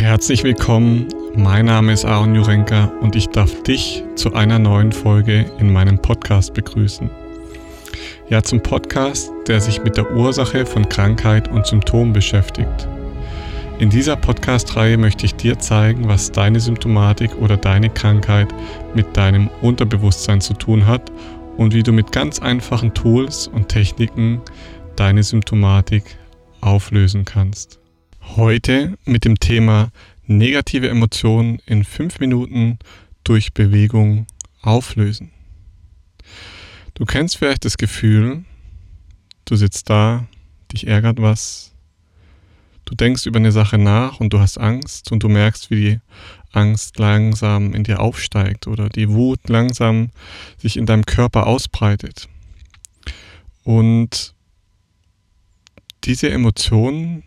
Herzlich willkommen, mein Name ist Aaron Jurenka und ich darf dich zu einer neuen Folge in meinem Podcast begrüßen. Ja, zum Podcast, der sich mit der Ursache von Krankheit und Symptomen beschäftigt. In dieser Podcast-Reihe möchte ich dir zeigen, was deine Symptomatik oder deine Krankheit mit deinem Unterbewusstsein zu tun hat und wie du mit ganz einfachen Tools und Techniken deine Symptomatik auflösen kannst. Heute mit dem Thema negative Emotionen in fünf Minuten durch Bewegung auflösen. Du kennst vielleicht das Gefühl, du sitzt da, dich ärgert was, du denkst über eine Sache nach und du hast Angst und du merkst, wie die Angst langsam in dir aufsteigt oder die Wut langsam sich in deinem Körper ausbreitet. Und diese Emotionen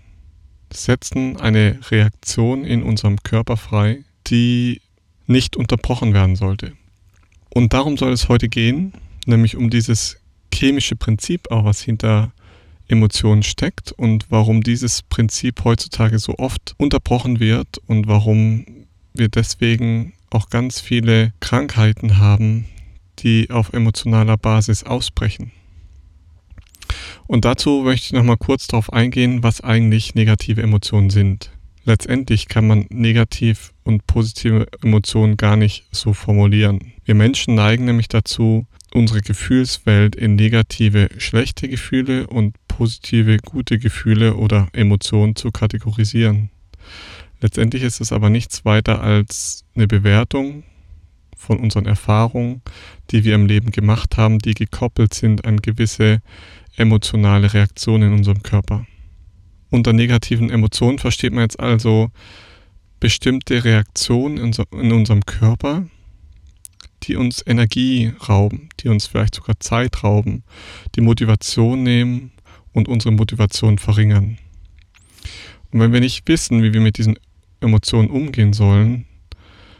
setzen eine Reaktion in unserem Körper frei, die nicht unterbrochen werden sollte. Und darum soll es heute gehen, nämlich um dieses chemische Prinzip auch, was hinter Emotionen steckt und warum dieses Prinzip heutzutage so oft unterbrochen wird und warum wir deswegen auch ganz viele Krankheiten haben, die auf emotionaler Basis ausbrechen. Und dazu möchte ich nochmal kurz darauf eingehen, was eigentlich negative Emotionen sind. Letztendlich kann man negativ und positive Emotionen gar nicht so formulieren. Wir Menschen neigen nämlich dazu, unsere Gefühlswelt in negative, schlechte Gefühle und positive, gute Gefühle oder Emotionen zu kategorisieren. Letztendlich ist es aber nichts weiter als eine Bewertung von unseren Erfahrungen, die wir im Leben gemacht haben, die gekoppelt sind an gewisse emotionale Reaktionen in unserem Körper. Unter negativen Emotionen versteht man jetzt also bestimmte Reaktionen in unserem Körper, die uns Energie rauben, die uns vielleicht sogar Zeit rauben, die Motivation nehmen und unsere Motivation verringern. Und wenn wir nicht wissen, wie wir mit diesen Emotionen umgehen sollen,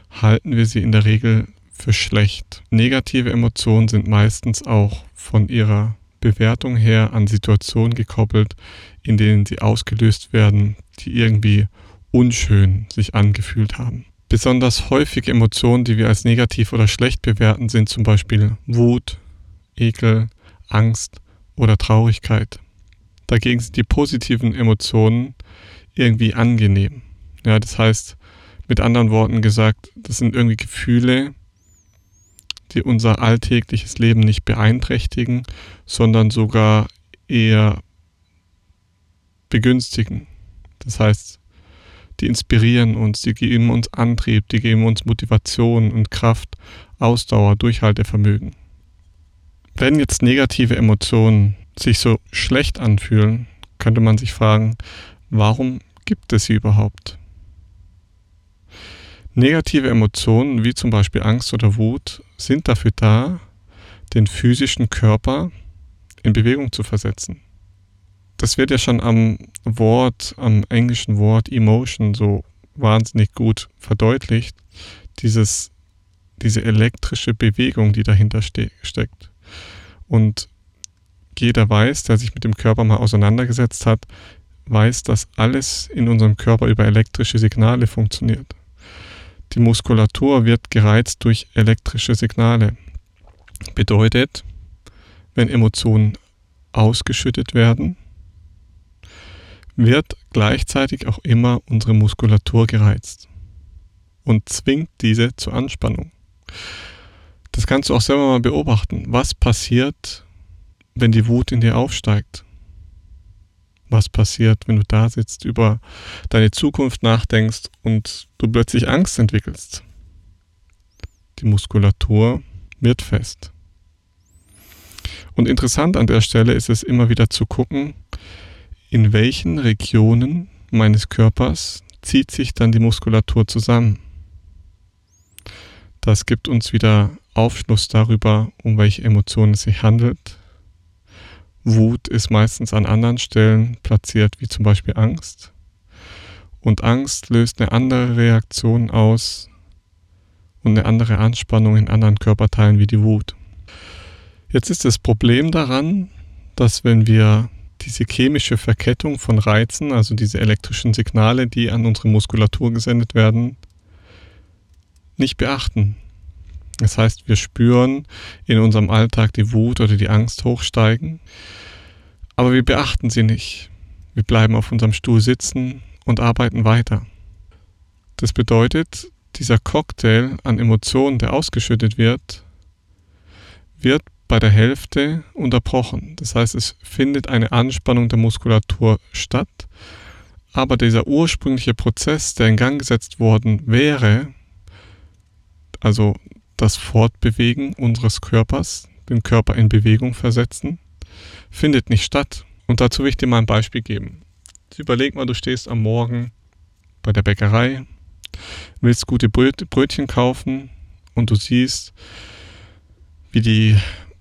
halten wir sie in der Regel für schlecht. Negative Emotionen sind meistens auch von ihrer Bewertung her an Situationen gekoppelt, in denen sie ausgelöst werden, die irgendwie unschön sich angefühlt haben. Besonders häufige Emotionen, die wir als negativ oder schlecht bewerten, sind zum Beispiel Wut, Ekel, Angst oder Traurigkeit. Dagegen sind die positiven Emotionen irgendwie angenehm. Ja, das heißt, mit anderen Worten gesagt, das sind irgendwie Gefühle, die unser alltägliches Leben nicht beeinträchtigen, sondern sogar eher begünstigen. Das heißt, die inspirieren uns, die geben uns Antrieb, die geben uns Motivation und Kraft, Ausdauer, Durchhaltevermögen. Wenn jetzt negative Emotionen sich so schlecht anfühlen, könnte man sich fragen, warum gibt es sie überhaupt? Negative Emotionen wie zum Beispiel Angst oder Wut sind dafür da, den physischen Körper in Bewegung zu versetzen. Das wird ja schon am Wort, am englischen Wort Emotion so wahnsinnig gut verdeutlicht. Dieses, diese elektrische Bewegung, die dahinter ste steckt. Und jeder weiß, der sich mit dem Körper mal auseinandergesetzt hat, weiß, dass alles in unserem Körper über elektrische Signale funktioniert. Die Muskulatur wird gereizt durch elektrische Signale. Bedeutet, wenn Emotionen ausgeschüttet werden, wird gleichzeitig auch immer unsere Muskulatur gereizt und zwingt diese zur Anspannung. Das kannst du auch selber mal beobachten. Was passiert, wenn die Wut in dir aufsteigt? Was passiert, wenn du da sitzt, über deine Zukunft nachdenkst und du plötzlich Angst entwickelst. Die Muskulatur wird fest. Und interessant an der Stelle ist es immer wieder zu gucken, in welchen Regionen meines Körpers zieht sich dann die Muskulatur zusammen. Das gibt uns wieder Aufschluss darüber, um welche Emotionen es sich handelt, Wut ist meistens an anderen Stellen platziert, wie zum Beispiel Angst. Und Angst löst eine andere Reaktion aus und eine andere Anspannung in anderen Körperteilen wie die Wut. Jetzt ist das Problem daran, dass wenn wir diese chemische Verkettung von Reizen, also diese elektrischen Signale, die an unsere Muskulatur gesendet werden, nicht beachten. Das heißt, wir spüren in unserem Alltag die Wut oder die Angst hochsteigen, aber wir beachten sie nicht. Wir bleiben auf unserem Stuhl sitzen und arbeiten weiter. Das bedeutet, dieser Cocktail an Emotionen, der ausgeschüttet wird, wird bei der Hälfte unterbrochen. Das heißt, es findet eine Anspannung der Muskulatur statt, aber dieser ursprüngliche Prozess, der in Gang gesetzt worden wäre, also das Fortbewegen unseres Körpers, den Körper in Bewegung versetzen, findet nicht statt. Und dazu will ich dir mal ein Beispiel geben. Überleg mal, du stehst am Morgen bei der Bäckerei, willst gute Brötchen kaufen und du siehst, wie die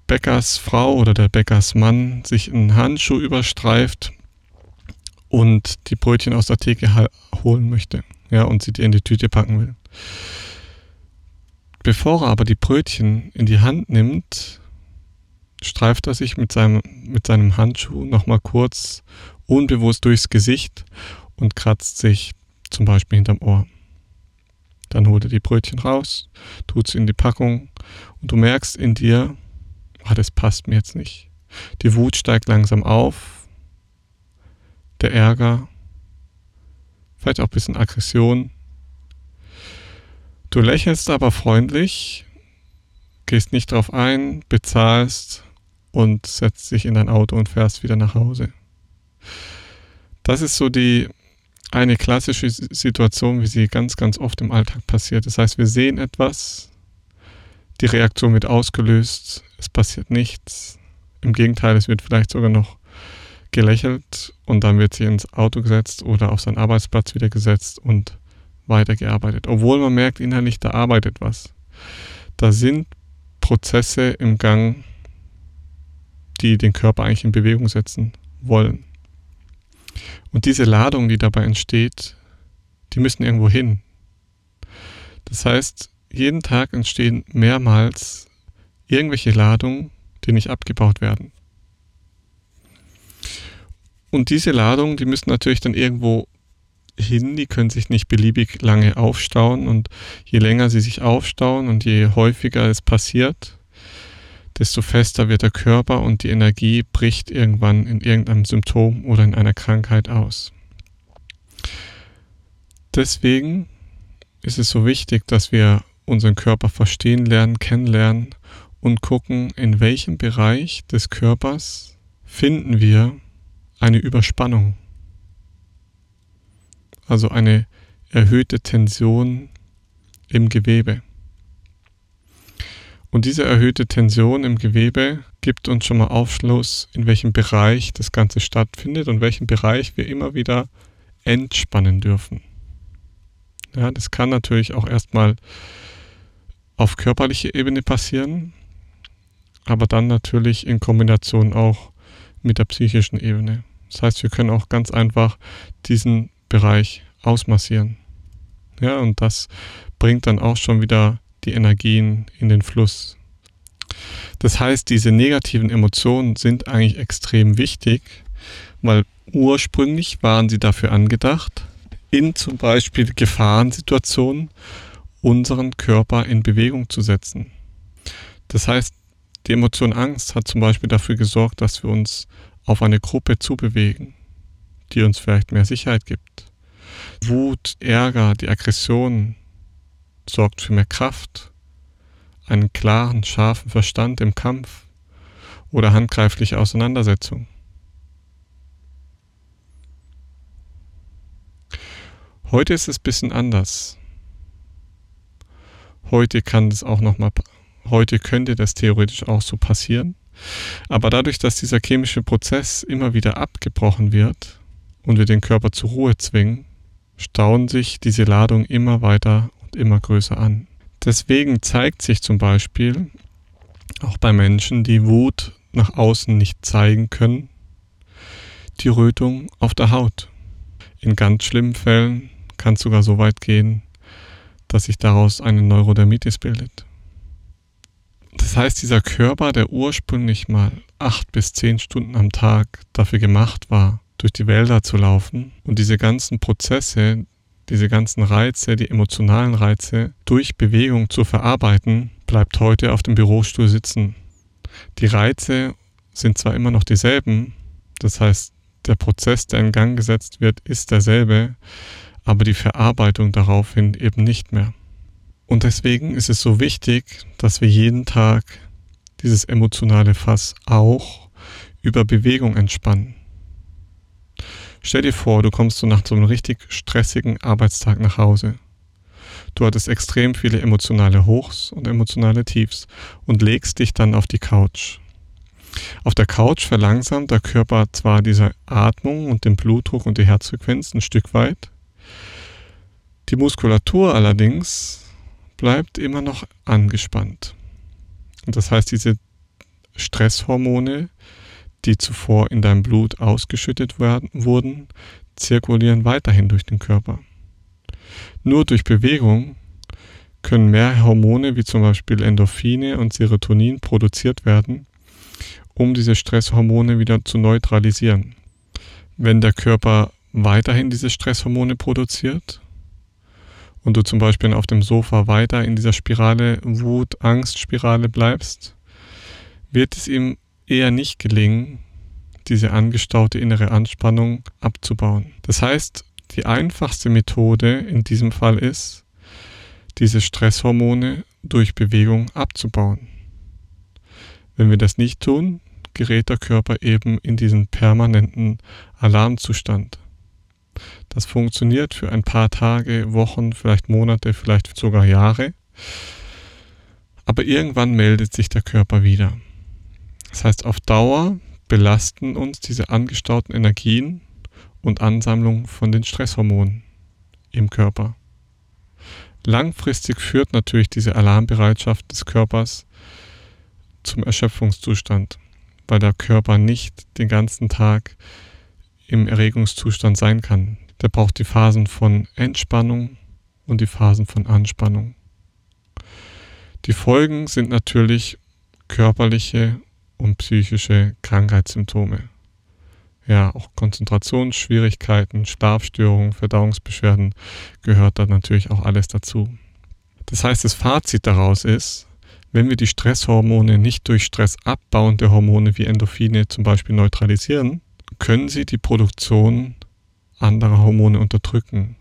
Bäckersfrau oder der Bäckersmann sich einen Handschuh überstreift und die Brötchen aus der Theke holen möchte, ja, und sie dir in die Tüte packen will. Bevor er aber die Brötchen in die Hand nimmt, streift er sich mit seinem, mit seinem Handschuh nochmal kurz unbewusst durchs Gesicht und kratzt sich zum Beispiel hinterm Ohr. Dann holt er die Brötchen raus, tut sie in die Packung und du merkst in dir, ah, das passt mir jetzt nicht. Die Wut steigt langsam auf, der Ärger, vielleicht auch ein bisschen Aggression. Du lächelst aber freundlich, gehst nicht drauf ein, bezahlst und setzt dich in dein Auto und fährst wieder nach Hause. Das ist so die eine klassische Situation, wie sie ganz, ganz oft im Alltag passiert. Das heißt, wir sehen etwas, die Reaktion wird ausgelöst, es passiert nichts. Im Gegenteil, es wird vielleicht sogar noch gelächelt und dann wird sie ins Auto gesetzt oder auf seinen Arbeitsplatz wieder gesetzt und weitergearbeitet. Obwohl man merkt, innerlich, da arbeitet was. Da sind Prozesse im Gang, die den Körper eigentlich in Bewegung setzen wollen. Und diese Ladung, die dabei entsteht, die müssen irgendwo hin. Das heißt, jeden Tag entstehen mehrmals irgendwelche Ladungen, die nicht abgebaut werden. Und diese Ladungen, die müssen natürlich dann irgendwo hin, die können sich nicht beliebig lange aufstauen und je länger sie sich aufstauen und je häufiger es passiert, desto fester wird der Körper und die Energie bricht irgendwann in irgendeinem Symptom oder in einer Krankheit aus. Deswegen ist es so wichtig, dass wir unseren Körper verstehen lernen, kennenlernen und gucken, in welchem Bereich des Körpers finden wir eine Überspannung. Also eine erhöhte Tension im Gewebe. Und diese erhöhte Tension im Gewebe gibt uns schon mal Aufschluss, in welchem Bereich das Ganze stattfindet und welchen Bereich wir immer wieder entspannen dürfen. Ja, das kann natürlich auch erstmal auf körperlicher Ebene passieren, aber dann natürlich in Kombination auch mit der psychischen Ebene. Das heißt, wir können auch ganz einfach diesen Bereich ausmassieren. Ja, und das bringt dann auch schon wieder die Energien in den Fluss. Das heißt, diese negativen Emotionen sind eigentlich extrem wichtig, weil ursprünglich waren sie dafür angedacht, in zum Beispiel Gefahrensituationen unseren Körper in Bewegung zu setzen. Das heißt, die Emotion Angst hat zum Beispiel dafür gesorgt, dass wir uns auf eine Gruppe zubewegen, die uns vielleicht mehr Sicherheit gibt. Wut, Ärger, die Aggression sorgt für mehr Kraft, einen klaren, scharfen Verstand im Kampf oder handgreifliche Auseinandersetzung. Heute ist es ein bisschen anders. Heute kann das auch noch mal, heute könnte das theoretisch auch so passieren. Aber dadurch, dass dieser chemische Prozess immer wieder abgebrochen wird und wir den Körper zur Ruhe zwingen, stauen sich diese Ladungen immer weiter immer größer an. Deswegen zeigt sich zum Beispiel auch bei Menschen, die Wut nach außen nicht zeigen können, die Rötung auf der Haut. In ganz schlimmen Fällen kann es sogar so weit gehen, dass sich daraus eine Neurodermitis bildet. Das heißt, dieser Körper, der ursprünglich mal acht bis zehn Stunden am Tag dafür gemacht war, durch die Wälder zu laufen und diese ganzen Prozesse, diese ganzen Reize, die emotionalen Reize durch Bewegung zu verarbeiten, bleibt heute auf dem Bürostuhl sitzen. Die Reize sind zwar immer noch dieselben, das heißt, der Prozess, der in Gang gesetzt wird, ist derselbe, aber die Verarbeitung daraufhin eben nicht mehr. Und deswegen ist es so wichtig, dass wir jeden Tag dieses emotionale Fass auch über Bewegung entspannen. Stell dir vor, du kommst so nach so einem richtig stressigen Arbeitstag nach Hause. Du hattest extrem viele emotionale Hochs und emotionale Tiefs und legst dich dann auf die Couch. Auf der Couch verlangsamt der Körper zwar diese Atmung und den Blutdruck und die Herzfrequenz ein Stück weit. Die Muskulatur allerdings bleibt immer noch angespannt. Und das heißt, diese Stresshormone, die zuvor in deinem Blut ausgeschüttet werden, wurden, zirkulieren weiterhin durch den Körper. Nur durch Bewegung können mehr Hormone wie zum Beispiel Endorphine und Serotonin produziert werden, um diese Stresshormone wieder zu neutralisieren. Wenn der Körper weiterhin diese Stresshormone produziert und du zum Beispiel auf dem Sofa weiter in dieser Spirale Wut-Angst-Spirale bleibst, wird es ihm eher nicht gelingen, diese angestaute innere Anspannung abzubauen. Das heißt, die einfachste Methode in diesem Fall ist, diese Stresshormone durch Bewegung abzubauen. Wenn wir das nicht tun, gerät der Körper eben in diesen permanenten Alarmzustand. Das funktioniert für ein paar Tage, Wochen, vielleicht Monate, vielleicht sogar Jahre. Aber irgendwann meldet sich der Körper wieder. Das heißt, auf Dauer belasten uns diese angestauten Energien und Ansammlung von den Stresshormonen im Körper. Langfristig führt natürlich diese Alarmbereitschaft des Körpers zum Erschöpfungszustand, weil der Körper nicht den ganzen Tag im Erregungszustand sein kann. Der braucht die Phasen von Entspannung und die Phasen von Anspannung. Die Folgen sind natürlich körperliche und psychische Krankheitssymptome. Ja, auch Konzentrationsschwierigkeiten, Schlafstörungen, Verdauungsbeschwerden gehört da natürlich auch alles dazu. Das heißt, das Fazit daraus ist, wenn wir die Stresshormone nicht durch stressabbauende Hormone wie Endorphine zum Beispiel neutralisieren, können sie die Produktion anderer Hormone unterdrücken,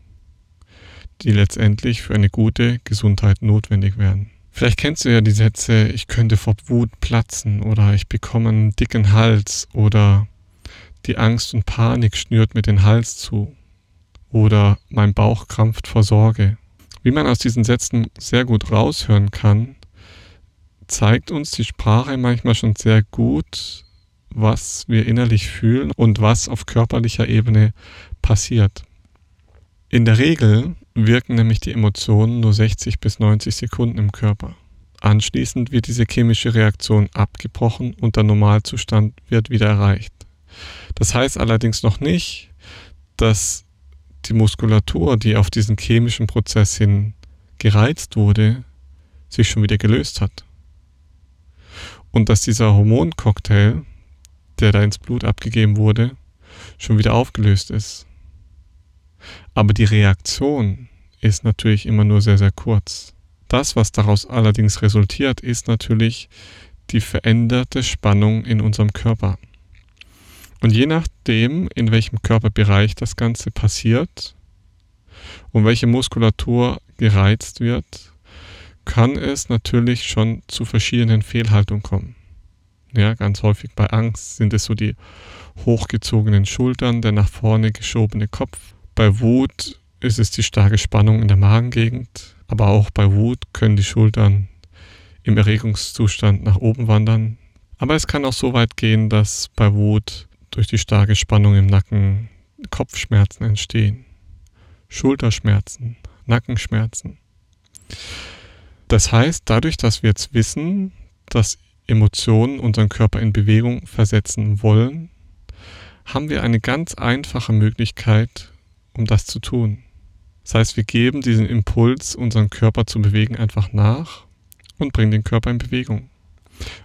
die letztendlich für eine gute Gesundheit notwendig wären. Vielleicht kennst du ja die Sätze, ich könnte vor Wut platzen oder ich bekomme einen dicken Hals oder die Angst und Panik schnürt mir den Hals zu oder mein Bauch krampft vor Sorge. Wie man aus diesen Sätzen sehr gut raushören kann, zeigt uns die Sprache manchmal schon sehr gut, was wir innerlich fühlen und was auf körperlicher Ebene passiert. In der Regel wirken nämlich die Emotionen nur 60 bis 90 Sekunden im Körper. Anschließend wird diese chemische Reaktion abgebrochen und der Normalzustand wird wieder erreicht. Das heißt allerdings noch nicht, dass die Muskulatur, die auf diesen chemischen Prozess hin gereizt wurde, sich schon wieder gelöst hat und dass dieser Hormoncocktail, der da ins Blut abgegeben wurde, schon wieder aufgelöst ist. Aber die Reaktion ist natürlich immer nur sehr, sehr kurz. Das, was daraus allerdings resultiert, ist natürlich die veränderte Spannung in unserem Körper. Und je nachdem, in welchem Körperbereich das Ganze passiert und welche Muskulatur gereizt wird, kann es natürlich schon zu verschiedenen Fehlhaltungen kommen. Ja, ganz häufig bei Angst sind es so die hochgezogenen Schultern, der nach vorne geschobene Kopf. Bei Wut ist es die starke Spannung in der Magengegend, aber auch bei Wut können die Schultern im Erregungszustand nach oben wandern. Aber es kann auch so weit gehen, dass bei Wut durch die starke Spannung im Nacken Kopfschmerzen entstehen, Schulterschmerzen, Nackenschmerzen. Das heißt, dadurch, dass wir jetzt wissen, dass Emotionen unseren Körper in Bewegung versetzen wollen, haben wir eine ganz einfache Möglichkeit, um das zu tun. Das heißt, wir geben diesen Impuls, unseren Körper zu bewegen, einfach nach und bringen den Körper in Bewegung.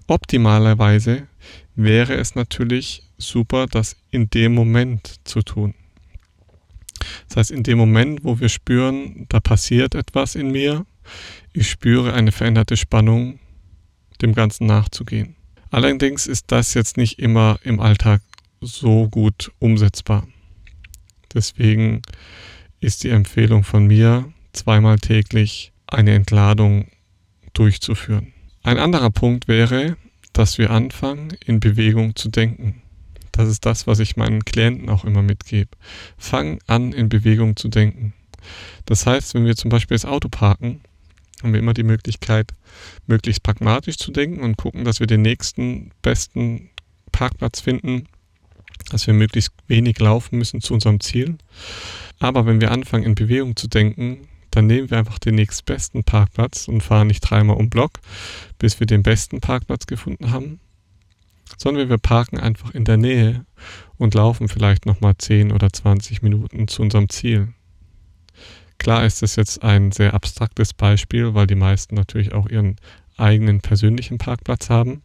Optimalerweise wäre es natürlich super, das in dem Moment zu tun. Das heißt, in dem Moment, wo wir spüren, da passiert etwas in mir, ich spüre eine veränderte Spannung, dem Ganzen nachzugehen. Allerdings ist das jetzt nicht immer im Alltag so gut umsetzbar. Deswegen ist die Empfehlung von mir, zweimal täglich eine Entladung durchzuführen. Ein anderer Punkt wäre, dass wir anfangen, in Bewegung zu denken. Das ist das, was ich meinen Klienten auch immer mitgebe. Fang an, in Bewegung zu denken. Das heißt, wenn wir zum Beispiel das Auto parken, haben wir immer die Möglichkeit, möglichst pragmatisch zu denken und gucken, dass wir den nächsten besten Parkplatz finden, dass wir möglichst wenig laufen müssen zu unserem Ziel. Aber wenn wir anfangen, in Bewegung zu denken, dann nehmen wir einfach den nächstbesten Parkplatz und fahren nicht dreimal um Block, bis wir den besten Parkplatz gefunden haben, sondern wir parken einfach in der Nähe und laufen vielleicht nochmal 10 oder 20 Minuten zu unserem Ziel. Klar ist das jetzt ein sehr abstraktes Beispiel, weil die meisten natürlich auch ihren eigenen persönlichen Parkplatz haben.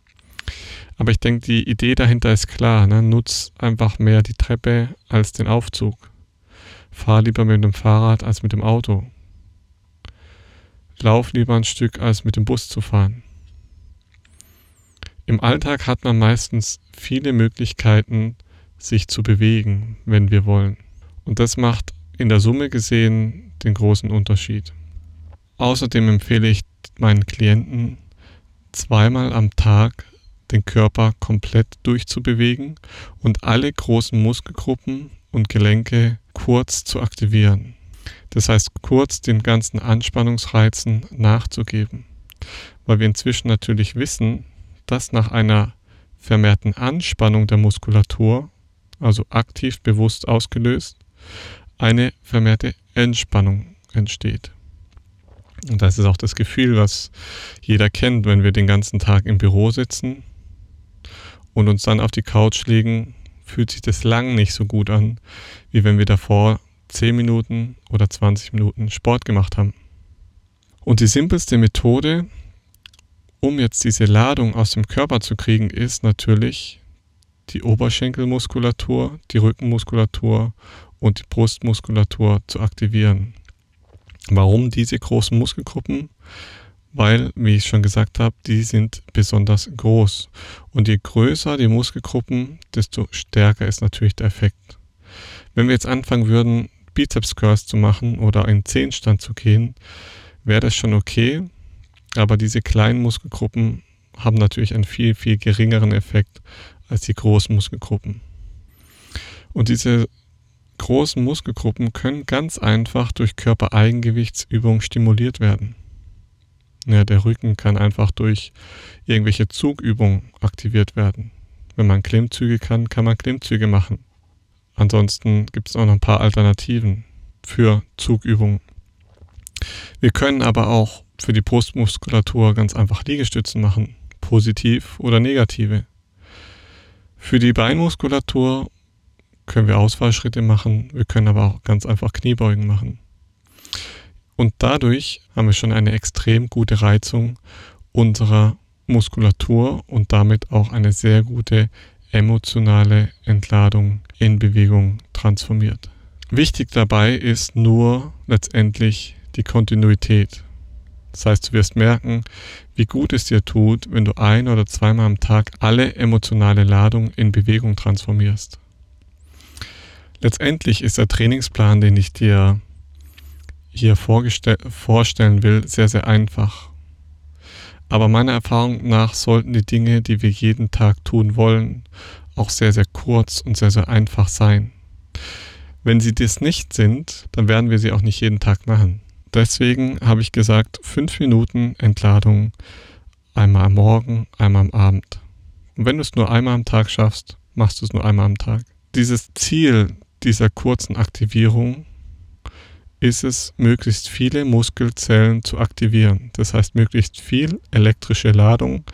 Aber ich denke, die Idee dahinter ist klar. Ne? Nutz einfach mehr die Treppe als den Aufzug. Fahr lieber mit dem Fahrrad als mit dem Auto lauf lieber ein Stück, als mit dem Bus zu fahren. Im Alltag hat man meistens viele Möglichkeiten, sich zu bewegen, wenn wir wollen. Und das macht in der Summe gesehen den großen Unterschied. Außerdem empfehle ich meinen Klienten, zweimal am Tag den Körper komplett durchzubewegen und alle großen Muskelgruppen und Gelenke kurz zu aktivieren. Das heißt, kurz den ganzen Anspannungsreizen nachzugeben. Weil wir inzwischen natürlich wissen, dass nach einer vermehrten Anspannung der Muskulatur, also aktiv bewusst ausgelöst, eine vermehrte Entspannung entsteht. Und das ist auch das Gefühl, was jeder kennt, wenn wir den ganzen Tag im Büro sitzen und uns dann auf die Couch legen, fühlt sich das lang nicht so gut an, wie wenn wir davor 10 Minuten oder 20 Minuten Sport gemacht haben. Und die simpelste Methode, um jetzt diese Ladung aus dem Körper zu kriegen, ist natürlich die Oberschenkelmuskulatur, die Rückenmuskulatur und die Brustmuskulatur zu aktivieren. Warum diese großen Muskelgruppen? Weil, wie ich schon gesagt habe, die sind besonders groß. Und je größer die Muskelgruppen, desto stärker ist natürlich der Effekt. Wenn wir jetzt anfangen würden, Bizeps Curls zu machen oder in Zehenstand zu gehen, wäre das schon okay. Aber diese kleinen Muskelgruppen haben natürlich einen viel, viel geringeren Effekt als die großen Muskelgruppen. Und diese großen Muskelgruppen können ganz einfach durch Körpereigengewichtsübungen stimuliert werden. Ja, der Rücken kann einfach durch irgendwelche Zugübungen aktiviert werden. Wenn man Klimmzüge kann, kann man Klimmzüge machen. Ansonsten gibt es auch noch ein paar Alternativen für Zugübungen. Wir können aber auch für die Brustmuskulatur ganz einfach Liegestützen machen, positiv oder negative. Für die Beinmuskulatur können wir Ausfallschritte machen, wir können aber auch ganz einfach Kniebeugen machen. Und dadurch haben wir schon eine extrem gute Reizung unserer Muskulatur und damit auch eine sehr gute emotionale Entladung in Bewegung transformiert. Wichtig dabei ist nur letztendlich die Kontinuität. Das heißt, du wirst merken, wie gut es dir tut, wenn du ein oder zweimal am Tag alle emotionale Ladung in Bewegung transformierst. Letztendlich ist der Trainingsplan, den ich dir hier vorstellen will, sehr, sehr einfach. Aber meiner Erfahrung nach sollten die Dinge, die wir jeden Tag tun wollen, auch sehr, sehr kurz und sehr, sehr einfach sein. Wenn sie das nicht sind, dann werden wir sie auch nicht jeden Tag machen. Deswegen habe ich gesagt, fünf Minuten Entladung einmal am Morgen, einmal am Abend. Und wenn du es nur einmal am Tag schaffst, machst du es nur einmal am Tag. Dieses Ziel dieser kurzen Aktivierung ist es, möglichst viele Muskelzellen zu aktivieren. Das heißt, möglichst viel elektrische Ladung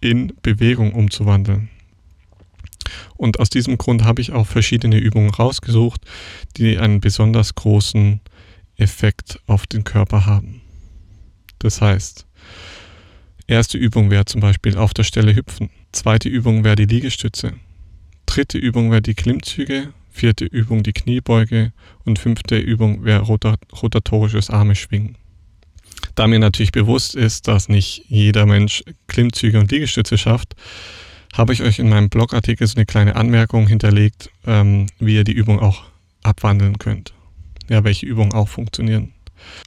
in Bewegung umzuwandeln. Und aus diesem Grund habe ich auch verschiedene Übungen rausgesucht, die einen besonders großen Effekt auf den Körper haben. Das heißt, Erste Übung wäre zum Beispiel auf der Stelle hüpfen. Zweite Übung wäre die Liegestütze. Dritte Übung wäre die Klimmzüge. Vierte Übung die Kniebeuge. Und fünfte Übung wäre rotatorisches Arme schwingen. Da mir natürlich bewusst ist, dass nicht jeder Mensch Klimmzüge und Liegestütze schafft, habe ich euch in meinem Blogartikel so eine kleine Anmerkung hinterlegt, ähm, wie ihr die Übung auch abwandeln könnt. Ja, welche Übungen auch funktionieren.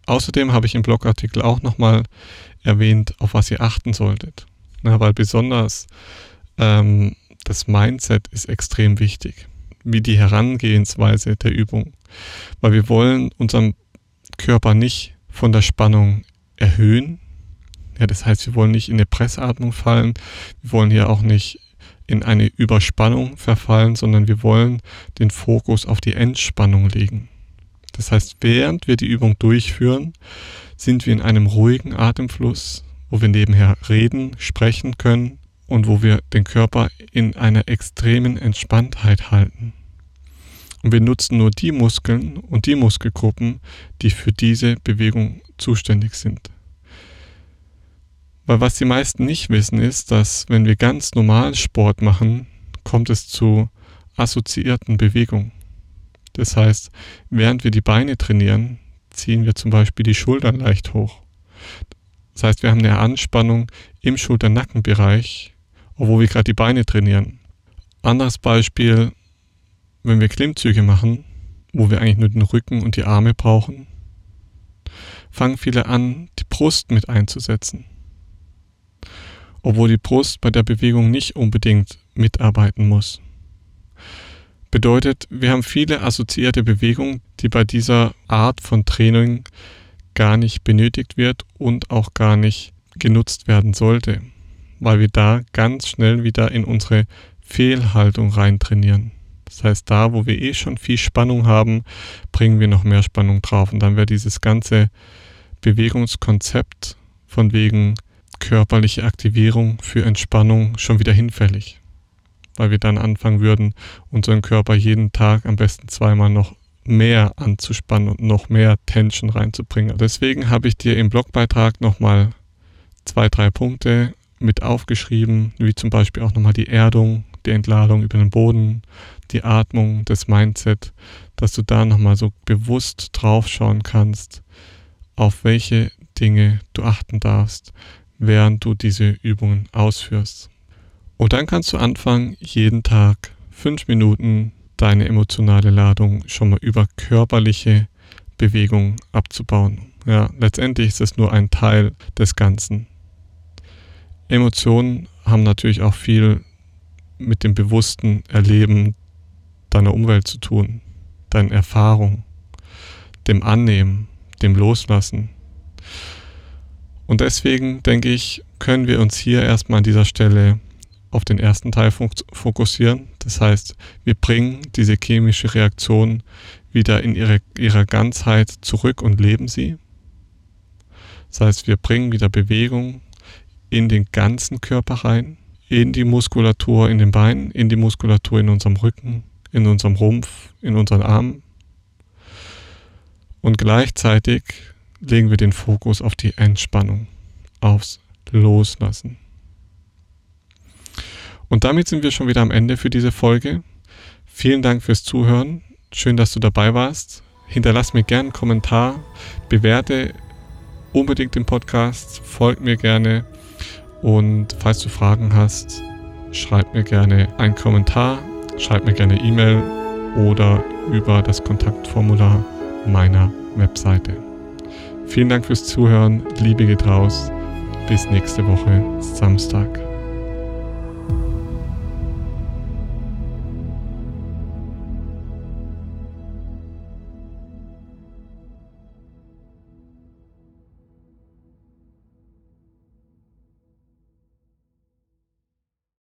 Außerdem habe ich im Blogartikel auch nochmal erwähnt, auf was ihr achten solltet. Na, weil besonders ähm, das Mindset ist extrem wichtig, wie die Herangehensweise der Übung. Weil wir wollen unseren Körper nicht von der Spannung erhöhen. Ja, das heißt, wir wollen nicht in eine Pressatmung fallen. Wir wollen hier auch nicht in eine Überspannung verfallen, sondern wir wollen den Fokus auf die Entspannung legen. Das heißt, während wir die Übung durchführen, sind wir in einem ruhigen Atemfluss, wo wir nebenher reden, sprechen können und wo wir den Körper in einer extremen Entspanntheit halten. Und wir nutzen nur die Muskeln und die Muskelgruppen, die für diese Bewegung zuständig sind. Weil was die meisten nicht wissen, ist, dass wenn wir ganz normal Sport machen, kommt es zu assoziierten Bewegungen. Das heißt, während wir die Beine trainieren, ziehen wir zum Beispiel die Schultern leicht hoch. Das heißt, wir haben eine Anspannung im Schulter-Nackenbereich, obwohl wir gerade die Beine trainieren. Anderes Beispiel, wenn wir Klimmzüge machen, wo wir eigentlich nur den Rücken und die Arme brauchen, fangen viele an, die Brust mit einzusetzen. Obwohl die Brust bei der Bewegung nicht unbedingt mitarbeiten muss. Bedeutet, wir haben viele assoziierte Bewegungen, die bei dieser Art von Training gar nicht benötigt wird und auch gar nicht genutzt werden sollte, weil wir da ganz schnell wieder in unsere Fehlhaltung reintrainieren. Das heißt, da, wo wir eh schon viel Spannung haben, bringen wir noch mehr Spannung drauf. Und dann wäre dieses ganze Bewegungskonzept von wegen körperliche Aktivierung für Entspannung schon wieder hinfällig. Weil wir dann anfangen würden, unseren Körper jeden Tag am besten zweimal noch mehr anzuspannen und noch mehr Tension reinzubringen. Deswegen habe ich dir im Blogbeitrag nochmal zwei, drei Punkte mit aufgeschrieben, wie zum Beispiel auch nochmal die Erdung, die Entladung über den Boden, die Atmung, das Mindset, dass du da nochmal so bewusst drauf schauen kannst, auf welche Dinge du achten darfst, während du diese Übungen ausführst. Und dann kannst du anfangen, jeden Tag fünf Minuten deine emotionale Ladung schon mal über körperliche Bewegung abzubauen. Ja, letztendlich ist es nur ein Teil des Ganzen. Emotionen haben natürlich auch viel mit dem bewussten Erleben deiner Umwelt zu tun, deinen Erfahrungen, dem Annehmen, dem Loslassen. Und deswegen denke ich, können wir uns hier erstmal an dieser Stelle auf den ersten Teil fokussieren. Das heißt, wir bringen diese chemische Reaktion wieder in ihre, ihrer Ganzheit zurück und leben sie. Das heißt, wir bringen wieder Bewegung in den ganzen Körper rein, in die Muskulatur in den Beinen, in die Muskulatur in unserem Rücken, in unserem Rumpf, in unseren Armen. Und gleichzeitig legen wir den Fokus auf die Entspannung, aufs Loslassen. Und damit sind wir schon wieder am Ende für diese Folge. Vielen Dank fürs Zuhören. Schön, dass du dabei warst. Hinterlass mir gerne einen Kommentar, bewerte unbedingt den Podcast, folg mir gerne und falls du Fragen hast, schreib mir gerne einen Kommentar, schreib mir gerne E-Mail oder über das Kontaktformular meiner Webseite. Vielen Dank fürs Zuhören, Liebe geht raus, bis nächste Woche Samstag.